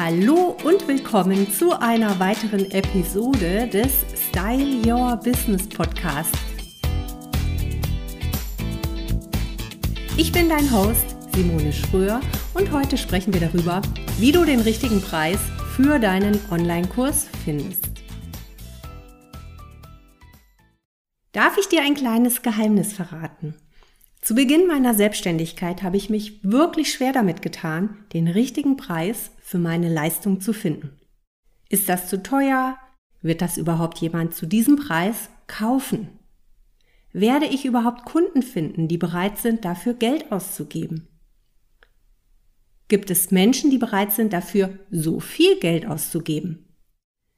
Hallo und willkommen zu einer weiteren Episode des Style Your Business Podcast. Ich bin dein Host Simone Schröer und heute sprechen wir darüber, wie du den richtigen Preis für deinen Online-Kurs findest. Darf ich dir ein kleines Geheimnis verraten? Zu Beginn meiner Selbstständigkeit habe ich mich wirklich schwer damit getan, den richtigen Preis für meine Leistung zu finden. Ist das zu teuer? Wird das überhaupt jemand zu diesem Preis kaufen? Werde ich überhaupt Kunden finden, die bereit sind, dafür Geld auszugeben? Gibt es Menschen, die bereit sind, dafür so viel Geld auszugeben?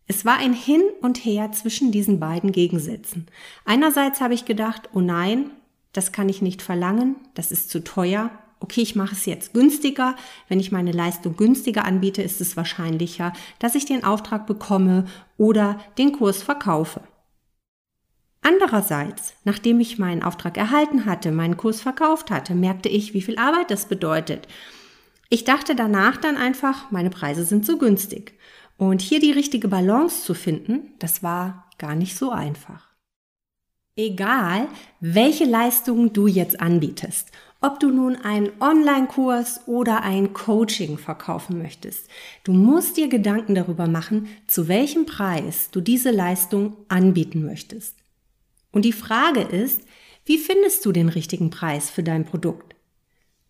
Es war ein Hin und Her zwischen diesen beiden Gegensätzen. Einerseits habe ich gedacht, oh nein, das kann ich nicht verlangen, das ist zu teuer. Okay, ich mache es jetzt günstiger. Wenn ich meine Leistung günstiger anbiete, ist es wahrscheinlicher, dass ich den Auftrag bekomme oder den Kurs verkaufe. Andererseits, nachdem ich meinen Auftrag erhalten hatte, meinen Kurs verkauft hatte, merkte ich, wie viel Arbeit das bedeutet. Ich dachte danach dann einfach, meine Preise sind zu günstig. Und hier die richtige Balance zu finden, das war gar nicht so einfach. Egal, welche Leistungen du jetzt anbietest, ob du nun einen Online-Kurs oder ein Coaching verkaufen möchtest, du musst dir Gedanken darüber machen, zu welchem Preis du diese Leistung anbieten möchtest. Und die Frage ist, wie findest du den richtigen Preis für dein Produkt?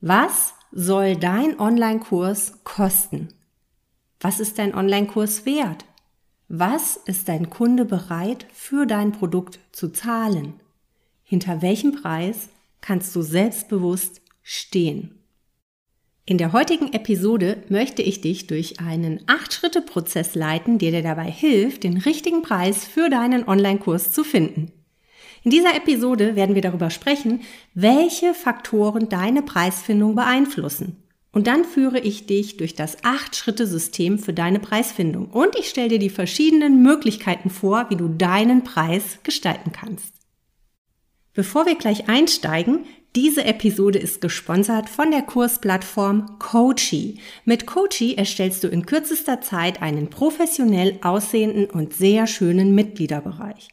Was soll dein Online-Kurs kosten? Was ist dein Online-Kurs wert? Was ist dein Kunde bereit für dein Produkt zu zahlen? Hinter welchem Preis kannst du selbstbewusst stehen? In der heutigen Episode möchte ich dich durch einen 8-Schritte-Prozess leiten, der dir dabei hilft, den richtigen Preis für deinen Online-Kurs zu finden. In dieser Episode werden wir darüber sprechen, welche Faktoren deine Preisfindung beeinflussen und dann führe ich dich durch das 8-Schritte-System für deine Preisfindung und ich stelle dir die verschiedenen Möglichkeiten vor, wie du deinen Preis gestalten kannst. Bevor wir gleich einsteigen, diese Episode ist gesponsert von der Kursplattform Coachy. Mit Coachy erstellst du in kürzester Zeit einen professionell aussehenden und sehr schönen Mitgliederbereich.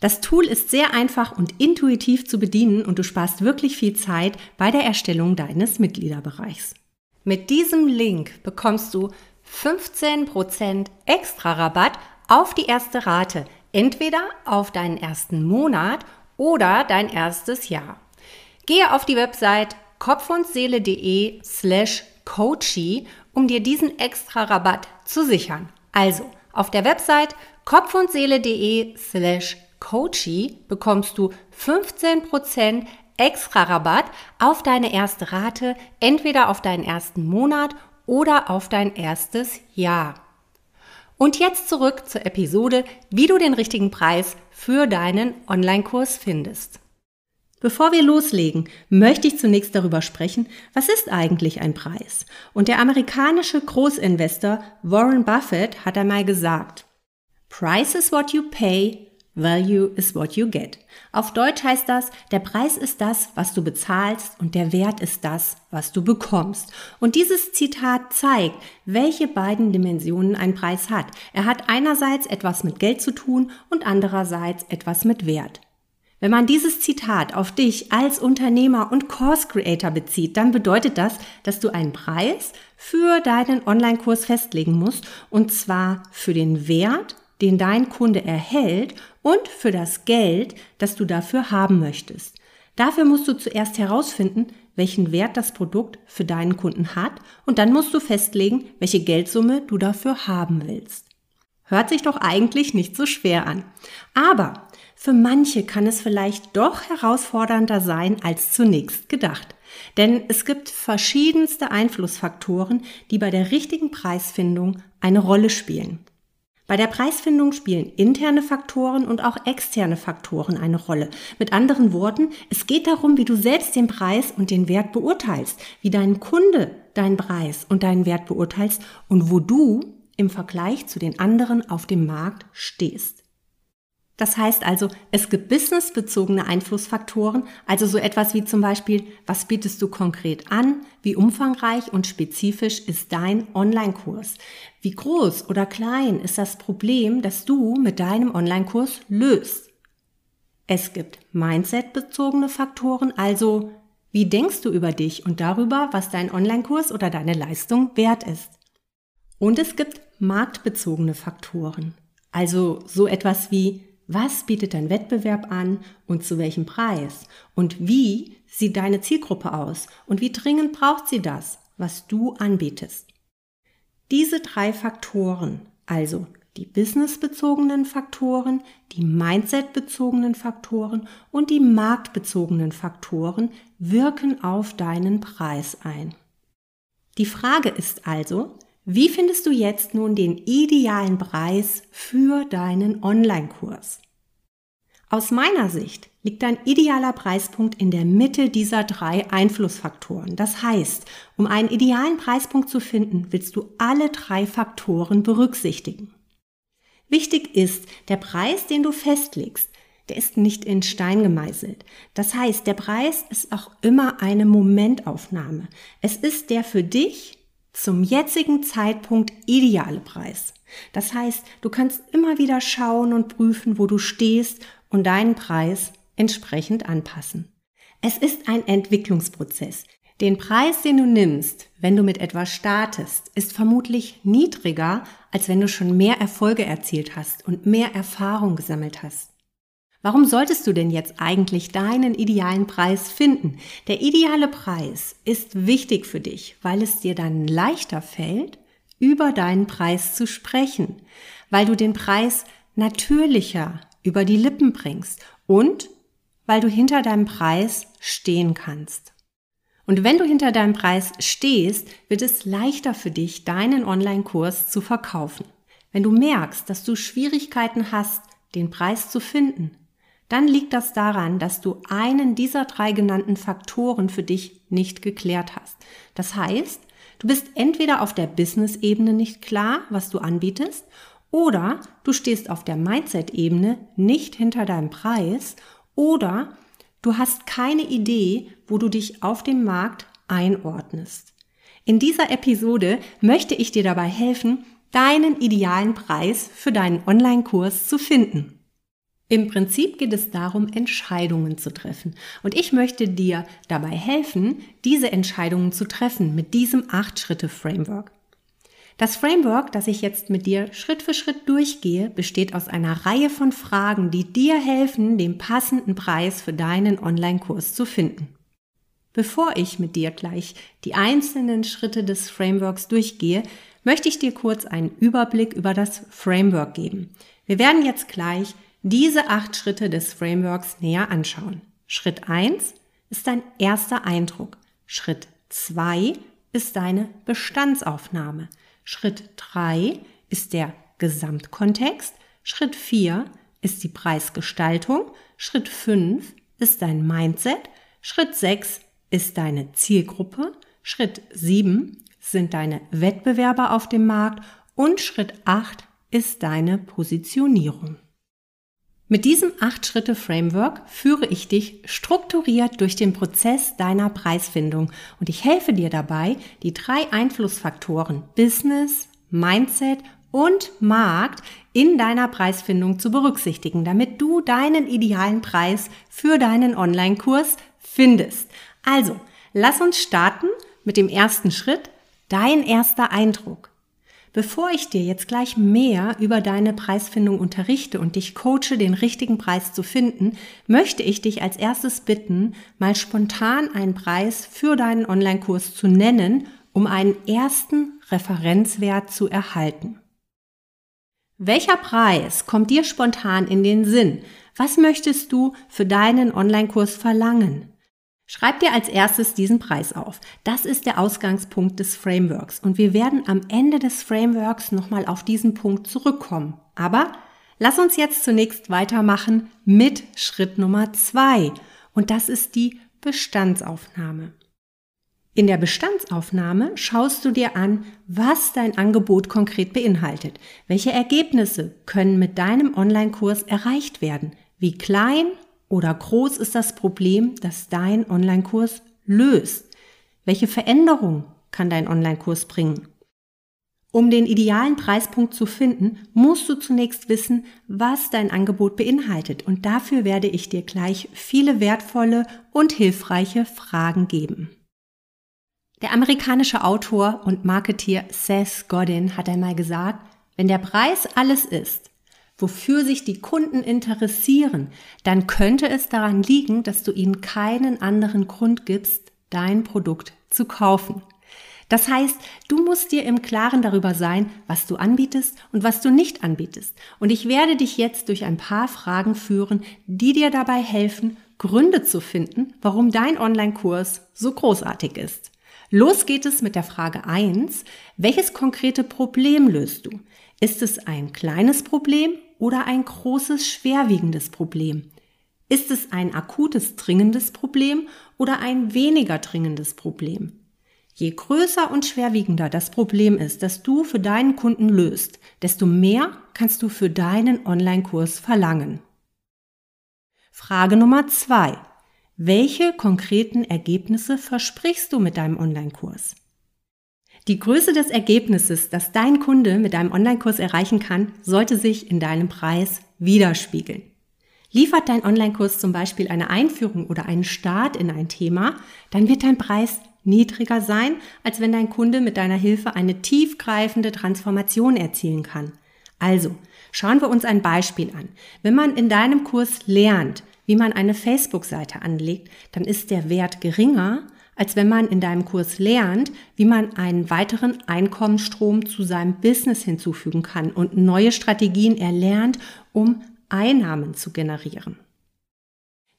Das Tool ist sehr einfach und intuitiv zu bedienen und du sparst wirklich viel Zeit bei der Erstellung deines Mitgliederbereichs. Mit diesem Link bekommst du 15% extra Rabatt auf die erste Rate, entweder auf deinen ersten Monat oder dein erstes Jahr. Gehe auf die Website kopfundseele.de slash coachy, um dir diesen extra Rabatt zu sichern. Also auf der Website kopfundseele.de slash coachy bekommst du 15% extra Rabatt auf deine erste Rate, entweder auf deinen ersten Monat oder auf dein erstes Jahr. Und jetzt zurück zur Episode, wie du den richtigen Preis für deinen Online-Kurs findest. Bevor wir loslegen, möchte ich zunächst darüber sprechen, was ist eigentlich ein Preis? Und der amerikanische Großinvestor Warren Buffett hat einmal gesagt, Price is what you pay Value is what you get. Auf Deutsch heißt das, der Preis ist das, was du bezahlst und der Wert ist das, was du bekommst. Und dieses Zitat zeigt, welche beiden Dimensionen ein Preis hat. Er hat einerseits etwas mit Geld zu tun und andererseits etwas mit Wert. Wenn man dieses Zitat auf dich als Unternehmer und Course Creator bezieht, dann bedeutet das, dass du einen Preis für deinen Online-Kurs festlegen musst und zwar für den Wert, den dein Kunde erhält und für das Geld, das du dafür haben möchtest. Dafür musst du zuerst herausfinden, welchen Wert das Produkt für deinen Kunden hat und dann musst du festlegen, welche Geldsumme du dafür haben willst. Hört sich doch eigentlich nicht so schwer an. Aber für manche kann es vielleicht doch herausfordernder sein als zunächst gedacht. Denn es gibt verschiedenste Einflussfaktoren, die bei der richtigen Preisfindung eine Rolle spielen. Bei der Preisfindung spielen interne Faktoren und auch externe Faktoren eine Rolle. Mit anderen Worten, es geht darum, wie du selbst den Preis und den Wert beurteilst, wie dein Kunde deinen Preis und deinen Wert beurteilst und wo du im Vergleich zu den anderen auf dem Markt stehst. Das heißt also, es gibt businessbezogene Einflussfaktoren, also so etwas wie zum Beispiel, was bietest du konkret an, wie umfangreich und spezifisch ist dein Online-Kurs, wie groß oder klein ist das Problem, das du mit deinem Online-Kurs löst. Es gibt Mindset-bezogene Faktoren, also wie denkst du über dich und darüber, was dein Online-Kurs oder deine Leistung wert ist. Und es gibt marktbezogene Faktoren, also so etwas wie was bietet dein Wettbewerb an und zu welchem Preis? Und wie sieht deine Zielgruppe aus? Und wie dringend braucht sie das, was du anbietest? Diese drei Faktoren, also die businessbezogenen Faktoren, die mindsetbezogenen Faktoren und die marktbezogenen Faktoren wirken auf deinen Preis ein. Die Frage ist also, wie findest du jetzt nun den idealen Preis für deinen Online-Kurs? Aus meiner Sicht liegt dein idealer Preispunkt in der Mitte dieser drei Einflussfaktoren. Das heißt, um einen idealen Preispunkt zu finden, willst du alle drei Faktoren berücksichtigen. Wichtig ist, der Preis, den du festlegst, der ist nicht in Stein gemeißelt. Das heißt, der Preis ist auch immer eine Momentaufnahme. Es ist der für dich zum jetzigen Zeitpunkt ideale Preis. Das heißt, du kannst immer wieder schauen und prüfen, wo du stehst und deinen Preis entsprechend anpassen. Es ist ein Entwicklungsprozess. Den Preis, den du nimmst, wenn du mit etwas startest, ist vermutlich niedriger, als wenn du schon mehr Erfolge erzielt hast und mehr Erfahrung gesammelt hast. Warum solltest du denn jetzt eigentlich deinen idealen Preis finden? Der ideale Preis ist wichtig für dich, weil es dir dann leichter fällt, über deinen Preis zu sprechen, weil du den Preis natürlicher über die Lippen bringst und weil du hinter deinem Preis stehen kannst. Und wenn du hinter deinem Preis stehst, wird es leichter für dich, deinen Online-Kurs zu verkaufen. Wenn du merkst, dass du Schwierigkeiten hast, den Preis zu finden, dann liegt das daran, dass du einen dieser drei genannten Faktoren für dich nicht geklärt hast. Das heißt, du bist entweder auf der Business-Ebene nicht klar, was du anbietest, oder du stehst auf der Mindset-Ebene nicht hinter deinem Preis, oder du hast keine Idee, wo du dich auf dem Markt einordnest. In dieser Episode möchte ich dir dabei helfen, deinen idealen Preis für deinen Online-Kurs zu finden. Im Prinzip geht es darum, Entscheidungen zu treffen. Und ich möchte dir dabei helfen, diese Entscheidungen zu treffen mit diesem 8-Schritte-Framework. Das Framework, das ich jetzt mit dir Schritt für Schritt durchgehe, besteht aus einer Reihe von Fragen, die dir helfen, den passenden Preis für deinen Online-Kurs zu finden. Bevor ich mit dir gleich die einzelnen Schritte des Frameworks durchgehe, möchte ich dir kurz einen Überblick über das Framework geben. Wir werden jetzt gleich diese acht Schritte des Frameworks näher anschauen. Schritt eins ist dein erster Eindruck. Schritt zwei ist deine Bestandsaufnahme. Schritt drei ist der Gesamtkontext. Schritt vier ist die Preisgestaltung. Schritt fünf ist dein Mindset. Schritt sechs ist deine Zielgruppe. Schritt sieben sind deine Wettbewerber auf dem Markt. Und Schritt acht ist deine Positionierung. Mit diesem 8-Schritte-Framework führe ich dich strukturiert durch den Prozess deiner Preisfindung und ich helfe dir dabei, die drei Einflussfaktoren Business, Mindset und Markt in deiner Preisfindung zu berücksichtigen, damit du deinen idealen Preis für deinen Online-Kurs findest. Also, lass uns starten mit dem ersten Schritt, dein erster Eindruck. Bevor ich dir jetzt gleich mehr über deine Preisfindung unterrichte und dich coache, den richtigen Preis zu finden, möchte ich dich als erstes bitten, mal spontan einen Preis für deinen Online-Kurs zu nennen, um einen ersten Referenzwert zu erhalten. Welcher Preis kommt dir spontan in den Sinn? Was möchtest du für deinen Online-Kurs verlangen? Schreib dir als erstes diesen Preis auf. Das ist der Ausgangspunkt des Frameworks und wir werden am Ende des Frameworks nochmal auf diesen Punkt zurückkommen. Aber lass uns jetzt zunächst weitermachen mit Schritt Nummer zwei und das ist die Bestandsaufnahme. In der Bestandsaufnahme schaust du dir an, was dein Angebot konkret beinhaltet. Welche Ergebnisse können mit deinem Online-Kurs erreicht werden? Wie klein oder groß ist das Problem, das dein Online-Kurs löst? Welche Veränderung kann dein Online-Kurs bringen? Um den idealen Preispunkt zu finden, musst du zunächst wissen, was dein Angebot beinhaltet. Und dafür werde ich dir gleich viele wertvolle und hilfreiche Fragen geben. Der amerikanische Autor und Marketeer Seth Godin hat einmal gesagt, wenn der Preis alles ist, wofür sich die Kunden interessieren, dann könnte es daran liegen, dass du ihnen keinen anderen Grund gibst, dein Produkt zu kaufen. Das heißt, du musst dir im Klaren darüber sein, was du anbietest und was du nicht anbietest. Und ich werde dich jetzt durch ein paar Fragen führen, die dir dabei helfen, Gründe zu finden, warum dein Online-Kurs so großartig ist. Los geht es mit der Frage 1. Welches konkrete Problem löst du? Ist es ein kleines Problem oder ein großes, schwerwiegendes Problem? Ist es ein akutes, dringendes Problem oder ein weniger dringendes Problem? Je größer und schwerwiegender das Problem ist, das du für deinen Kunden löst, desto mehr kannst du für deinen Online-Kurs verlangen. Frage Nummer zwei: welche konkreten Ergebnisse versprichst du mit deinem Online-Kurs? Die Größe des Ergebnisses, das dein Kunde mit deinem Online-Kurs erreichen kann, sollte sich in deinem Preis widerspiegeln. Liefert dein Online-Kurs zum Beispiel eine Einführung oder einen Start in ein Thema, dann wird dein Preis niedriger sein, als wenn dein Kunde mit deiner Hilfe eine tiefgreifende Transformation erzielen kann. Also, schauen wir uns ein Beispiel an. Wenn man in deinem Kurs lernt, wie man eine Facebook-Seite anlegt, dann ist der Wert geringer, als wenn man in deinem Kurs lernt, wie man einen weiteren Einkommensstrom zu seinem Business hinzufügen kann und neue Strategien erlernt, um Einnahmen zu generieren.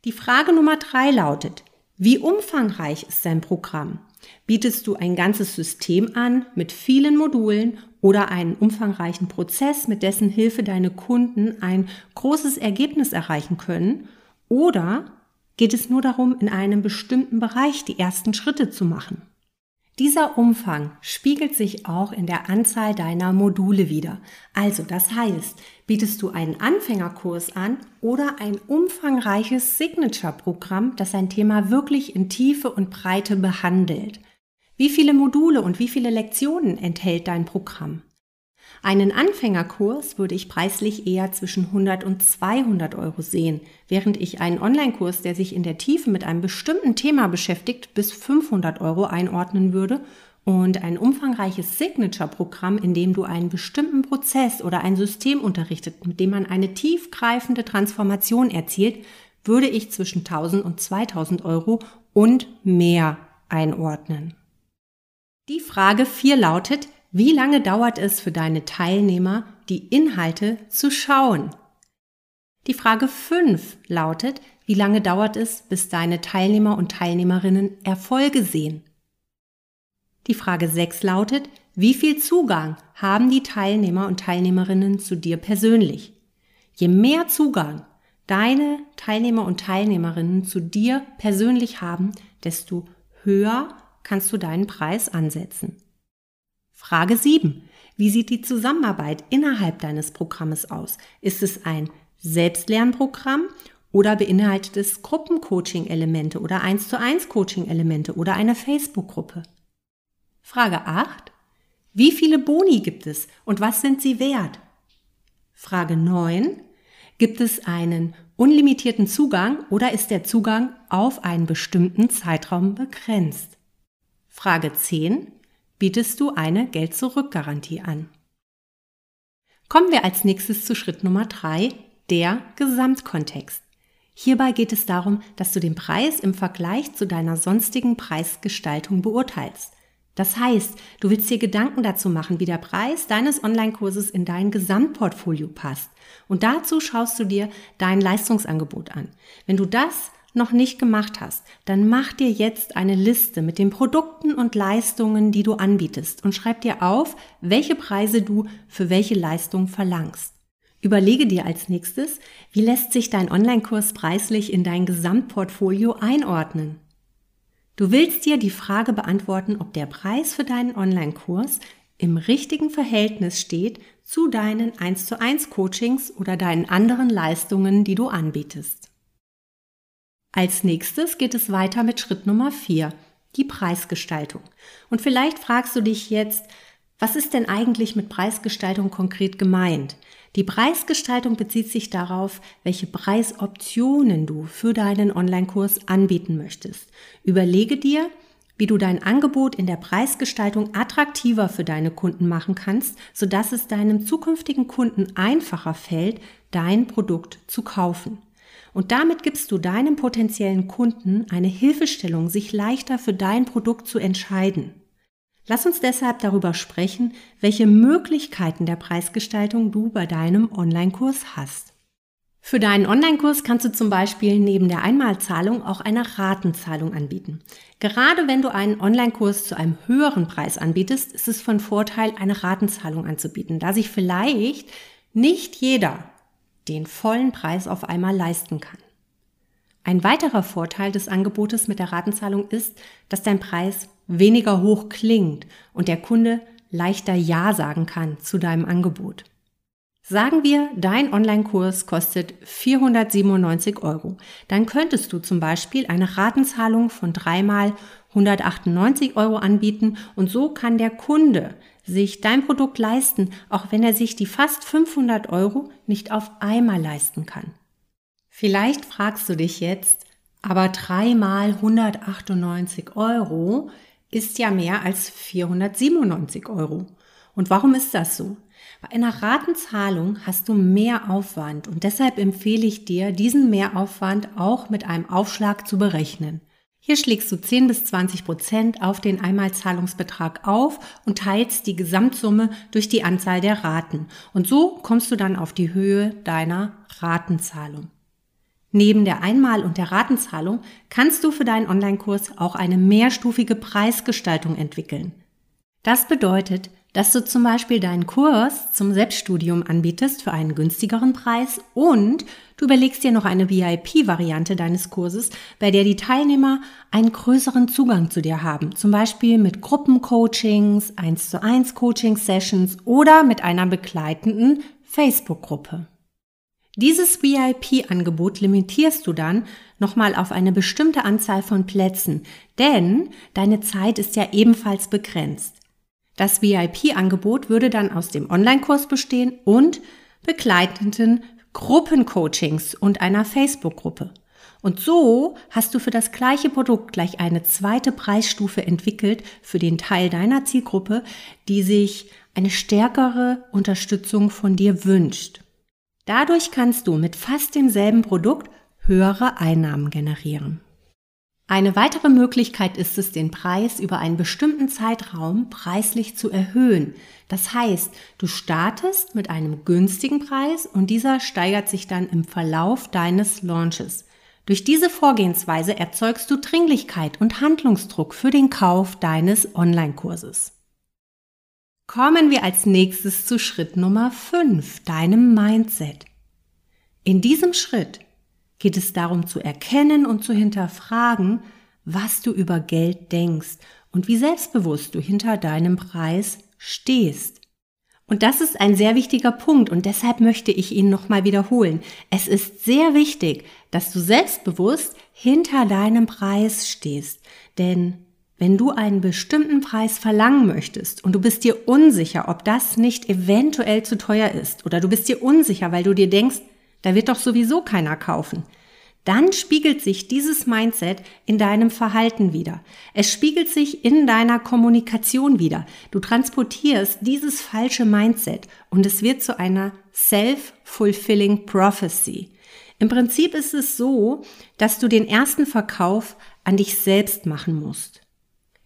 Die Frage Nummer drei lautet, wie umfangreich ist dein Programm? Bietest du ein ganzes System an mit vielen Modulen oder einen umfangreichen Prozess, mit dessen Hilfe deine Kunden ein großes Ergebnis erreichen können? Oder geht es nur darum, in einem bestimmten Bereich die ersten Schritte zu machen? Dieser Umfang spiegelt sich auch in der Anzahl deiner Module wieder. Also das heißt, bietest du einen Anfängerkurs an oder ein umfangreiches Signature-Programm, das ein Thema wirklich in Tiefe und Breite behandelt. Wie viele Module und wie viele Lektionen enthält dein Programm? Einen Anfängerkurs würde ich preislich eher zwischen 100 und 200 Euro sehen, während ich einen Online-Kurs, der sich in der Tiefe mit einem bestimmten Thema beschäftigt, bis 500 Euro einordnen würde und ein umfangreiches Signature-Programm, in dem du einen bestimmten Prozess oder ein System unterrichtet, mit dem man eine tiefgreifende Transformation erzielt, würde ich zwischen 1000 und 2000 Euro und mehr einordnen. Die Frage 4 lautet, wie lange dauert es für deine Teilnehmer, die Inhalte zu schauen? Die Frage 5 lautet, wie lange dauert es, bis deine Teilnehmer und Teilnehmerinnen Erfolge sehen? Die Frage 6 lautet, wie viel Zugang haben die Teilnehmer und Teilnehmerinnen zu dir persönlich? Je mehr Zugang deine Teilnehmer und Teilnehmerinnen zu dir persönlich haben, desto höher kannst du deinen Preis ansetzen. Frage 7. Wie sieht die Zusammenarbeit innerhalb deines Programmes aus? Ist es ein Selbstlernprogramm oder beinhaltet es Gruppencoaching-Elemente oder 1 zu 1 Coaching-Elemente oder eine Facebook-Gruppe? Frage 8. Wie viele Boni gibt es und was sind sie wert? Frage 9. Gibt es einen unlimitierten Zugang oder ist der Zugang auf einen bestimmten Zeitraum begrenzt? Frage 10 bietest du eine Geld-Zurück-Garantie an. Kommen wir als nächstes zu Schritt Nummer drei, der Gesamtkontext. Hierbei geht es darum, dass du den Preis im Vergleich zu deiner sonstigen Preisgestaltung beurteilst. Das heißt, du willst dir Gedanken dazu machen, wie der Preis deines Online-Kurses in dein Gesamtportfolio passt. Und dazu schaust du dir dein Leistungsangebot an. Wenn du das noch nicht gemacht hast, dann mach dir jetzt eine Liste mit den Produkten und Leistungen, die du anbietest und schreib dir auf, welche Preise du für welche Leistung verlangst. Überlege dir als nächstes, wie lässt sich dein Online-Kurs preislich in dein Gesamtportfolio einordnen? Du willst dir die Frage beantworten, ob der Preis für deinen Online-Kurs im richtigen Verhältnis steht zu deinen 1 zu 1 Coachings oder deinen anderen Leistungen, die du anbietest. Als nächstes geht es weiter mit Schritt Nummer 4, die Preisgestaltung. Und vielleicht fragst du dich jetzt, was ist denn eigentlich mit Preisgestaltung konkret gemeint? Die Preisgestaltung bezieht sich darauf, welche Preisoptionen du für deinen Online-Kurs anbieten möchtest. Überlege dir, wie du dein Angebot in der Preisgestaltung attraktiver für deine Kunden machen kannst, sodass es deinem zukünftigen Kunden einfacher fällt, dein Produkt zu kaufen. Und damit gibst du deinem potenziellen Kunden eine Hilfestellung, sich leichter für dein Produkt zu entscheiden. Lass uns deshalb darüber sprechen, welche Möglichkeiten der Preisgestaltung du bei deinem Online-Kurs hast. Für deinen Online-Kurs kannst du zum Beispiel neben der Einmalzahlung auch eine Ratenzahlung anbieten. Gerade wenn du einen Online-Kurs zu einem höheren Preis anbietest, ist es von Vorteil, eine Ratenzahlung anzubieten, da sich vielleicht nicht jeder den vollen Preis auf einmal leisten kann. Ein weiterer Vorteil des Angebotes mit der Ratenzahlung ist, dass dein Preis weniger hoch klingt und der Kunde leichter Ja sagen kann zu deinem Angebot. Sagen wir, dein Online-Kurs kostet 497 Euro. Dann könntest du zum Beispiel eine Ratenzahlung von dreimal 198 Euro anbieten und so kann der Kunde sich dein Produkt leisten, auch wenn er sich die fast 500 Euro nicht auf einmal leisten kann. Vielleicht fragst du dich jetzt, aber dreimal 198 Euro ist ja mehr als 497 Euro. Und warum ist das so? Bei einer Ratenzahlung hast du mehr Aufwand und deshalb empfehle ich dir, diesen Mehraufwand auch mit einem Aufschlag zu berechnen. Hier schlägst du 10 bis 20 Prozent auf den Einmalzahlungsbetrag auf und teilst die Gesamtsumme durch die Anzahl der Raten. Und so kommst du dann auf die Höhe deiner Ratenzahlung. Neben der Einmal- und der Ratenzahlung kannst du für deinen Online-Kurs auch eine mehrstufige Preisgestaltung entwickeln. Das bedeutet, dass du zum Beispiel deinen Kurs zum Selbststudium anbietest für einen günstigeren Preis und du überlegst dir noch eine VIP-Variante deines Kurses, bei der die Teilnehmer einen größeren Zugang zu dir haben, zum Beispiel mit Gruppencoachings, 1 zu 1 Coaching-Sessions oder mit einer begleitenden Facebook-Gruppe. Dieses VIP-Angebot limitierst du dann nochmal auf eine bestimmte Anzahl von Plätzen, denn deine Zeit ist ja ebenfalls begrenzt. Das VIP-Angebot würde dann aus dem Online-Kurs bestehen und begleitenden Gruppencoachings und einer Facebook-Gruppe. Und so hast du für das gleiche Produkt gleich eine zweite Preisstufe entwickelt für den Teil deiner Zielgruppe, die sich eine stärkere Unterstützung von dir wünscht. Dadurch kannst du mit fast demselben Produkt höhere Einnahmen generieren. Eine weitere Möglichkeit ist es, den Preis über einen bestimmten Zeitraum preislich zu erhöhen. Das heißt, du startest mit einem günstigen Preis und dieser steigert sich dann im Verlauf deines Launches. Durch diese Vorgehensweise erzeugst du Dringlichkeit und Handlungsdruck für den Kauf deines Online-Kurses. Kommen wir als nächstes zu Schritt Nummer 5, deinem Mindset. In diesem Schritt geht es darum zu erkennen und zu hinterfragen, was du über Geld denkst und wie selbstbewusst du hinter deinem Preis stehst. Und das ist ein sehr wichtiger Punkt und deshalb möchte ich ihn nochmal wiederholen. Es ist sehr wichtig, dass du selbstbewusst hinter deinem Preis stehst. Denn wenn du einen bestimmten Preis verlangen möchtest und du bist dir unsicher, ob das nicht eventuell zu teuer ist oder du bist dir unsicher, weil du dir denkst, da wird doch sowieso keiner kaufen. Dann spiegelt sich dieses Mindset in deinem Verhalten wieder. Es spiegelt sich in deiner Kommunikation wieder. Du transportierst dieses falsche Mindset und es wird zu einer self-fulfilling prophecy. Im Prinzip ist es so, dass du den ersten Verkauf an dich selbst machen musst.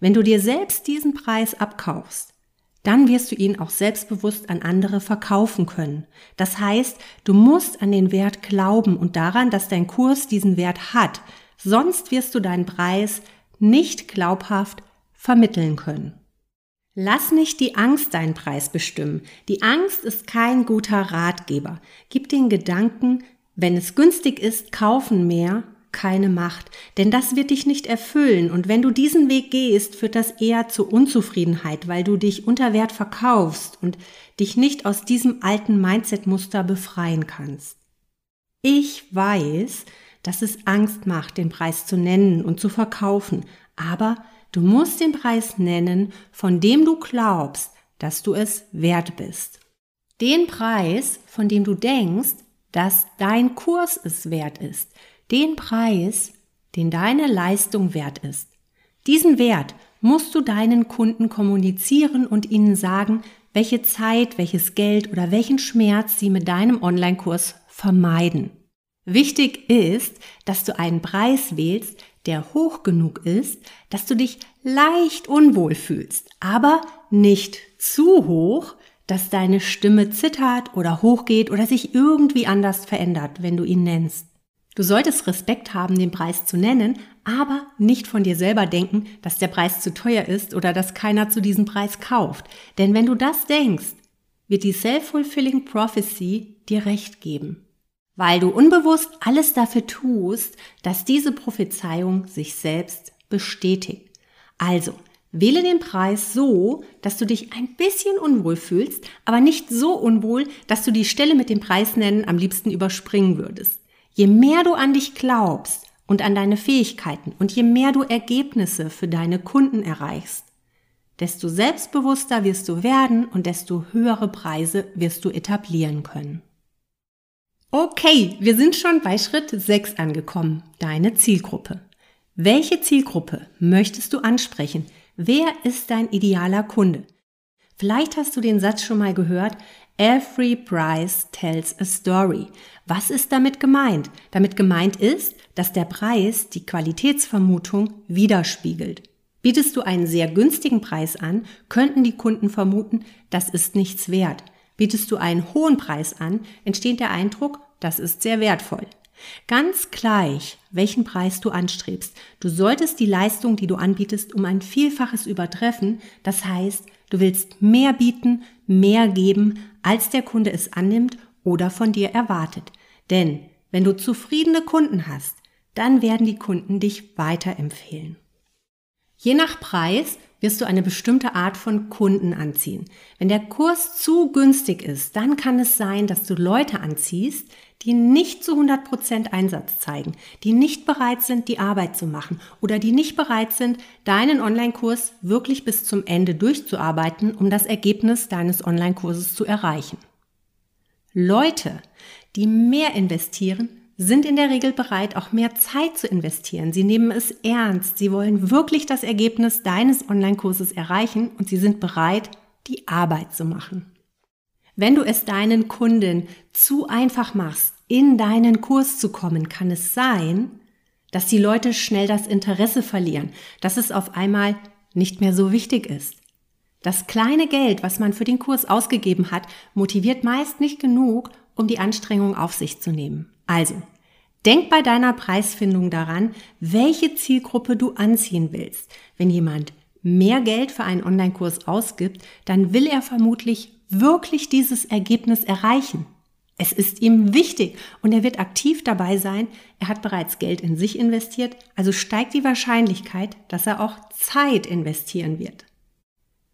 Wenn du dir selbst diesen Preis abkaufst, dann wirst du ihn auch selbstbewusst an andere verkaufen können. Das heißt, du musst an den Wert glauben und daran, dass dein Kurs diesen Wert hat. Sonst wirst du deinen Preis nicht glaubhaft vermitteln können. Lass nicht die Angst deinen Preis bestimmen. Die Angst ist kein guter Ratgeber. Gib den Gedanken, wenn es günstig ist, kaufen mehr, keine Macht, denn das wird dich nicht erfüllen und wenn du diesen Weg gehst, führt das eher zu Unzufriedenheit, weil du dich unter Wert verkaufst und dich nicht aus diesem alten Mindset-Muster befreien kannst. Ich weiß, dass es Angst macht, den Preis zu nennen und zu verkaufen, aber du musst den Preis nennen, von dem du glaubst, dass du es wert bist. Den Preis, von dem du denkst, dass dein Kurs es wert ist, den Preis, den deine Leistung wert ist. Diesen Wert musst du deinen Kunden kommunizieren und ihnen sagen, welche Zeit, welches Geld oder welchen Schmerz sie mit deinem Online-Kurs vermeiden. Wichtig ist, dass du einen Preis wählst, der hoch genug ist, dass du dich leicht unwohl fühlst, aber nicht zu hoch, dass deine Stimme zittert oder hochgeht oder sich irgendwie anders verändert, wenn du ihn nennst. Du solltest Respekt haben, den Preis zu nennen, aber nicht von dir selber denken, dass der Preis zu teuer ist oder dass keiner zu diesem Preis kauft. Denn wenn du das denkst, wird die Self-Fulfilling Prophecy dir recht geben. Weil du unbewusst alles dafür tust, dass diese Prophezeiung sich selbst bestätigt. Also, Wähle den Preis so, dass du dich ein bisschen unwohl fühlst, aber nicht so unwohl, dass du die Stelle mit dem Preis nennen am liebsten überspringen würdest. Je mehr du an dich glaubst und an deine Fähigkeiten und je mehr du Ergebnisse für deine Kunden erreichst, desto selbstbewusster wirst du werden und desto höhere Preise wirst du etablieren können. Okay, wir sind schon bei Schritt 6 angekommen, deine Zielgruppe. Welche Zielgruppe möchtest du ansprechen? Wer ist dein idealer Kunde? Vielleicht hast du den Satz schon mal gehört, Every price tells a story. Was ist damit gemeint? Damit gemeint ist, dass der Preis die Qualitätsvermutung widerspiegelt. Bietest du einen sehr günstigen Preis an, könnten die Kunden vermuten, das ist nichts wert. Bietest du einen hohen Preis an, entsteht der Eindruck, das ist sehr wertvoll. Ganz gleich, welchen Preis du anstrebst. Du solltest die Leistung, die du anbietest, um ein Vielfaches übertreffen. Das heißt, du willst mehr bieten, mehr geben, als der Kunde es annimmt oder von dir erwartet. Denn wenn du zufriedene Kunden hast, dann werden die Kunden dich weiterempfehlen. Je nach Preis wirst du eine bestimmte Art von Kunden anziehen. Wenn der Kurs zu günstig ist, dann kann es sein, dass du Leute anziehst, die nicht zu 100% Einsatz zeigen, die nicht bereit sind, die Arbeit zu machen oder die nicht bereit sind, deinen Online-Kurs wirklich bis zum Ende durchzuarbeiten, um das Ergebnis deines Online-Kurses zu erreichen. Leute, die mehr investieren, sind in der Regel bereit, auch mehr Zeit zu investieren. Sie nehmen es ernst. Sie wollen wirklich das Ergebnis deines Online-Kurses erreichen und sie sind bereit, die Arbeit zu machen. Wenn du es deinen Kunden zu einfach machst, in deinen Kurs zu kommen, kann es sein, dass die Leute schnell das Interesse verlieren, dass es auf einmal nicht mehr so wichtig ist. Das kleine Geld, was man für den Kurs ausgegeben hat, motiviert meist nicht genug, um die Anstrengung auf sich zu nehmen. Also, denk bei deiner Preisfindung daran, welche Zielgruppe du anziehen willst. Wenn jemand mehr Geld für einen Online-Kurs ausgibt, dann will er vermutlich wirklich dieses Ergebnis erreichen. Es ist ihm wichtig und er wird aktiv dabei sein. Er hat bereits Geld in sich investiert, also steigt die Wahrscheinlichkeit, dass er auch Zeit investieren wird.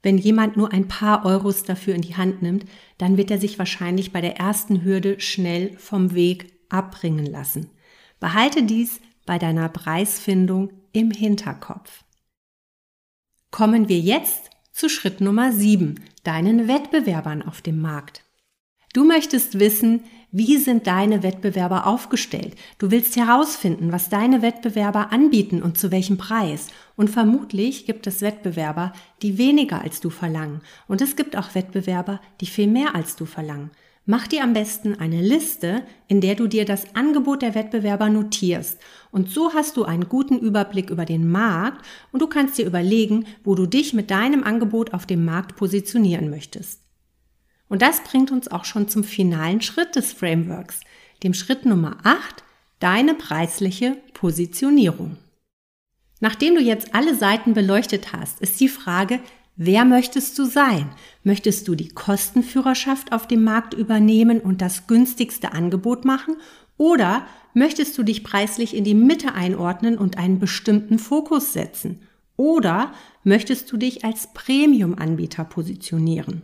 Wenn jemand nur ein paar Euros dafür in die Hand nimmt, dann wird er sich wahrscheinlich bei der ersten Hürde schnell vom Weg abbringen lassen. Behalte dies bei deiner Preisfindung im Hinterkopf. Kommen wir jetzt zu Schritt Nummer 7, deinen Wettbewerbern auf dem Markt. Du möchtest wissen, wie sind deine Wettbewerber aufgestellt? Du willst herausfinden, was deine Wettbewerber anbieten und zu welchem Preis. Und vermutlich gibt es Wettbewerber, die weniger als du verlangen. Und es gibt auch Wettbewerber, die viel mehr als du verlangen. Mach dir am besten eine Liste, in der du dir das Angebot der Wettbewerber notierst. Und so hast du einen guten Überblick über den Markt und du kannst dir überlegen, wo du dich mit deinem Angebot auf dem Markt positionieren möchtest. Und das bringt uns auch schon zum finalen Schritt des Frameworks, dem Schritt Nummer 8, deine preisliche Positionierung. Nachdem du jetzt alle Seiten beleuchtet hast, ist die Frage, Wer möchtest du sein? Möchtest du die Kostenführerschaft auf dem Markt übernehmen und das günstigste Angebot machen? Oder möchtest du dich preislich in die Mitte einordnen und einen bestimmten Fokus setzen? Oder möchtest du dich als Premium-Anbieter positionieren?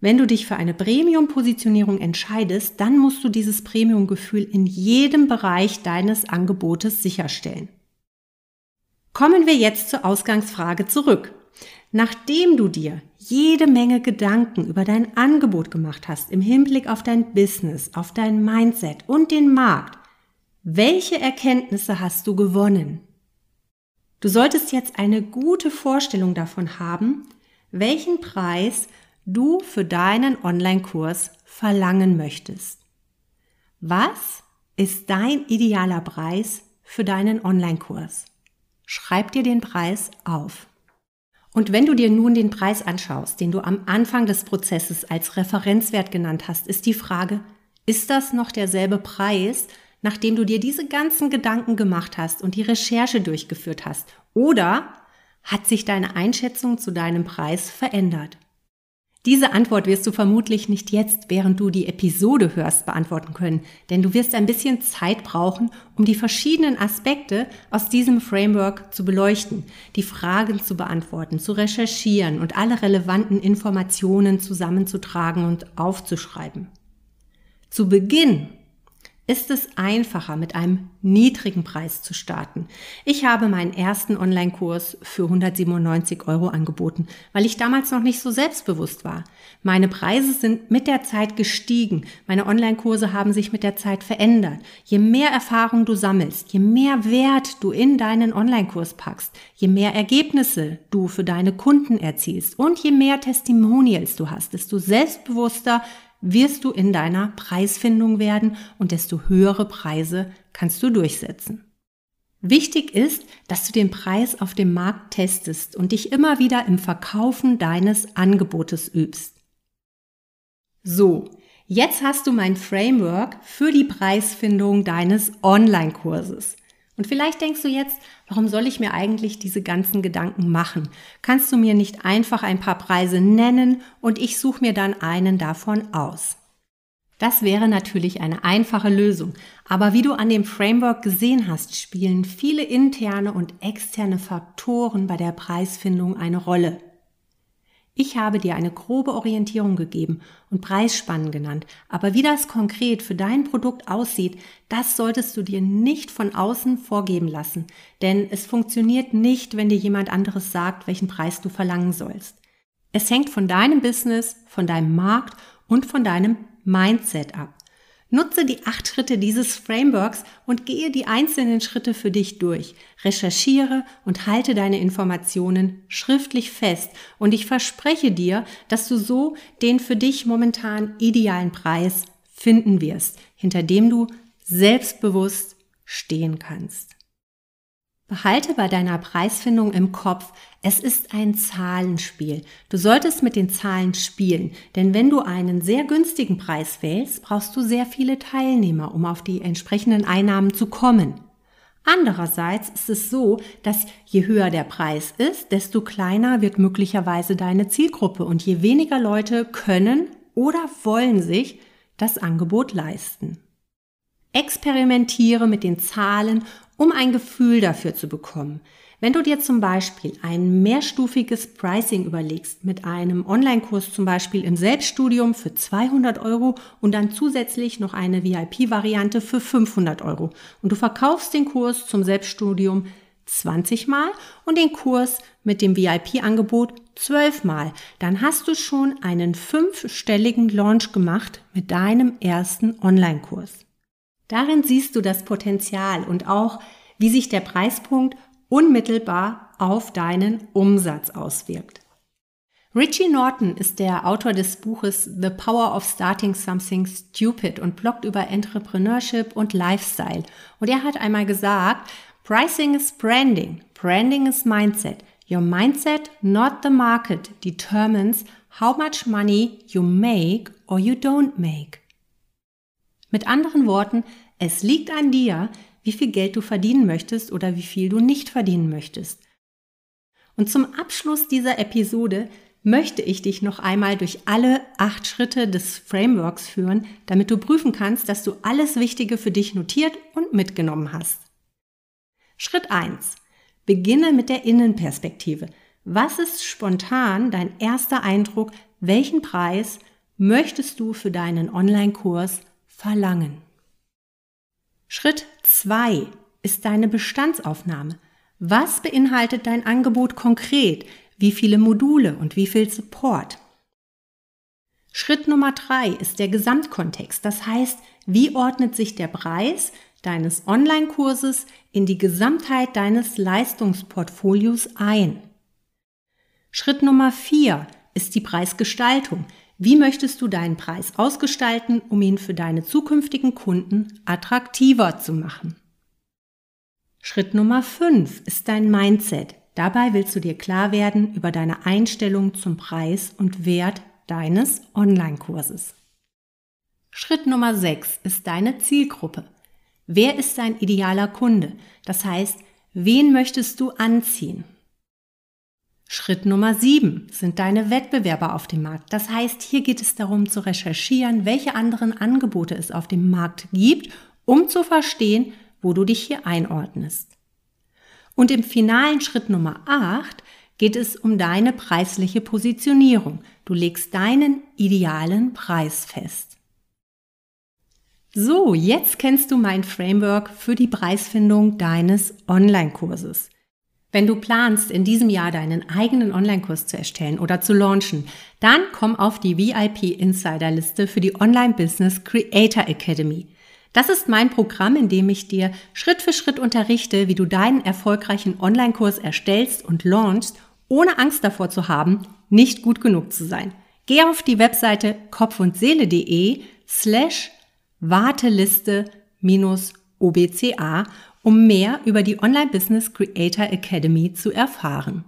Wenn du dich für eine Premium-Positionierung entscheidest, dann musst du dieses Premium-Gefühl in jedem Bereich deines Angebotes sicherstellen. Kommen wir jetzt zur Ausgangsfrage zurück. Nachdem du dir jede Menge Gedanken über dein Angebot gemacht hast im Hinblick auf dein Business, auf dein Mindset und den Markt, welche Erkenntnisse hast du gewonnen? Du solltest jetzt eine gute Vorstellung davon haben, welchen Preis du für deinen Online-Kurs verlangen möchtest. Was ist dein idealer Preis für deinen Online-Kurs? Schreib dir den Preis auf. Und wenn du dir nun den Preis anschaust, den du am Anfang des Prozesses als Referenzwert genannt hast, ist die Frage, ist das noch derselbe Preis, nachdem du dir diese ganzen Gedanken gemacht hast und die Recherche durchgeführt hast? Oder hat sich deine Einschätzung zu deinem Preis verändert? Diese Antwort wirst du vermutlich nicht jetzt, während du die Episode hörst, beantworten können, denn du wirst ein bisschen Zeit brauchen, um die verschiedenen Aspekte aus diesem Framework zu beleuchten, die Fragen zu beantworten, zu recherchieren und alle relevanten Informationen zusammenzutragen und aufzuschreiben. Zu Beginn ist es einfacher, mit einem niedrigen Preis zu starten. Ich habe meinen ersten Online-Kurs für 197 Euro angeboten, weil ich damals noch nicht so selbstbewusst war. Meine Preise sind mit der Zeit gestiegen. Meine Online-Kurse haben sich mit der Zeit verändert. Je mehr Erfahrung du sammelst, je mehr Wert du in deinen Online-Kurs packst, je mehr Ergebnisse du für deine Kunden erzielst und je mehr Testimonials du hast, desto selbstbewusster wirst du in deiner Preisfindung werden und desto höhere Preise kannst du durchsetzen. Wichtig ist, dass du den Preis auf dem Markt testest und dich immer wieder im Verkaufen deines Angebotes übst. So, jetzt hast du mein Framework für die Preisfindung deines Online-Kurses. Und vielleicht denkst du jetzt, warum soll ich mir eigentlich diese ganzen Gedanken machen? Kannst du mir nicht einfach ein paar Preise nennen und ich suche mir dann einen davon aus? Das wäre natürlich eine einfache Lösung, aber wie du an dem Framework gesehen hast, spielen viele interne und externe Faktoren bei der Preisfindung eine Rolle. Ich habe dir eine grobe Orientierung gegeben und Preisspannen genannt, aber wie das konkret für dein Produkt aussieht, das solltest du dir nicht von außen vorgeben lassen, denn es funktioniert nicht, wenn dir jemand anderes sagt, welchen Preis du verlangen sollst. Es hängt von deinem Business, von deinem Markt und von deinem Mindset ab. Nutze die acht Schritte dieses Frameworks und gehe die einzelnen Schritte für dich durch. Recherchiere und halte deine Informationen schriftlich fest. Und ich verspreche dir, dass du so den für dich momentan idealen Preis finden wirst, hinter dem du selbstbewusst stehen kannst. Behalte bei deiner Preisfindung im Kopf, es ist ein Zahlenspiel. Du solltest mit den Zahlen spielen, denn wenn du einen sehr günstigen Preis wählst, brauchst du sehr viele Teilnehmer, um auf die entsprechenden Einnahmen zu kommen. Andererseits ist es so, dass je höher der Preis ist, desto kleiner wird möglicherweise deine Zielgruppe und je weniger Leute können oder wollen sich das Angebot leisten. Experimentiere mit den Zahlen um ein Gefühl dafür zu bekommen. Wenn du dir zum Beispiel ein mehrstufiges Pricing überlegst, mit einem Online-Kurs zum Beispiel im Selbststudium für 200 Euro und dann zusätzlich noch eine VIP-Variante für 500 Euro und du verkaufst den Kurs zum Selbststudium 20 Mal und den Kurs mit dem VIP-Angebot 12 Mal, dann hast du schon einen fünfstelligen Launch gemacht mit deinem ersten Online-Kurs. Darin siehst du das Potenzial und auch, wie sich der Preispunkt unmittelbar auf deinen Umsatz auswirkt. Richie Norton ist der Autor des Buches The Power of Starting Something Stupid und bloggt über Entrepreneurship und Lifestyle. Und er hat einmal gesagt, Pricing is Branding, Branding is Mindset. Your mindset, not the market, determines how much money you make or you don't make. Mit anderen Worten, es liegt an dir, wie viel Geld du verdienen möchtest oder wie viel du nicht verdienen möchtest. Und zum Abschluss dieser Episode möchte ich dich noch einmal durch alle acht Schritte des Frameworks führen, damit du prüfen kannst, dass du alles Wichtige für dich notiert und mitgenommen hast. Schritt 1. Beginne mit der Innenperspektive. Was ist spontan dein erster Eindruck? Welchen Preis möchtest du für deinen Online-Kurs verlangen? Schritt 2 ist deine Bestandsaufnahme. Was beinhaltet dein Angebot konkret? Wie viele Module und wie viel Support? Schritt Nummer drei ist der Gesamtkontext. Das heißt, wie ordnet sich der Preis deines Online-Kurses in die Gesamtheit deines Leistungsportfolios ein? Schritt Nummer vier ist die Preisgestaltung. Wie möchtest du deinen Preis ausgestalten, um ihn für deine zukünftigen Kunden attraktiver zu machen? Schritt Nummer 5 ist dein Mindset. Dabei willst du dir klar werden über deine Einstellung zum Preis und Wert deines Online-Kurses. Schritt Nummer 6 ist deine Zielgruppe. Wer ist dein idealer Kunde? Das heißt, wen möchtest du anziehen? Schritt Nummer 7 sind deine Wettbewerber auf dem Markt. Das heißt, hier geht es darum zu recherchieren, welche anderen Angebote es auf dem Markt gibt, um zu verstehen, wo du dich hier einordnest. Und im finalen Schritt Nummer 8 geht es um deine preisliche Positionierung. Du legst deinen idealen Preis fest. So, jetzt kennst du mein Framework für die Preisfindung deines Online-Kurses. Wenn du planst, in diesem Jahr deinen eigenen Online-Kurs zu erstellen oder zu launchen, dann komm auf die VIP Insider Liste für die Online Business Creator Academy. Das ist mein Programm, in dem ich dir Schritt für Schritt unterrichte, wie du deinen erfolgreichen Online-Kurs erstellst und launchst, ohne Angst davor zu haben, nicht gut genug zu sein. Geh auf die Webseite kopfundseele.de slash Warteliste minus OBCA, um mehr über die Online Business Creator Academy zu erfahren.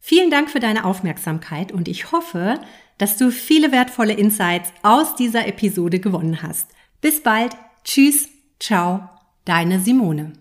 Vielen Dank für deine Aufmerksamkeit und ich hoffe, dass du viele wertvolle Insights aus dieser Episode gewonnen hast. Bis bald. Tschüss. Ciao. Deine Simone.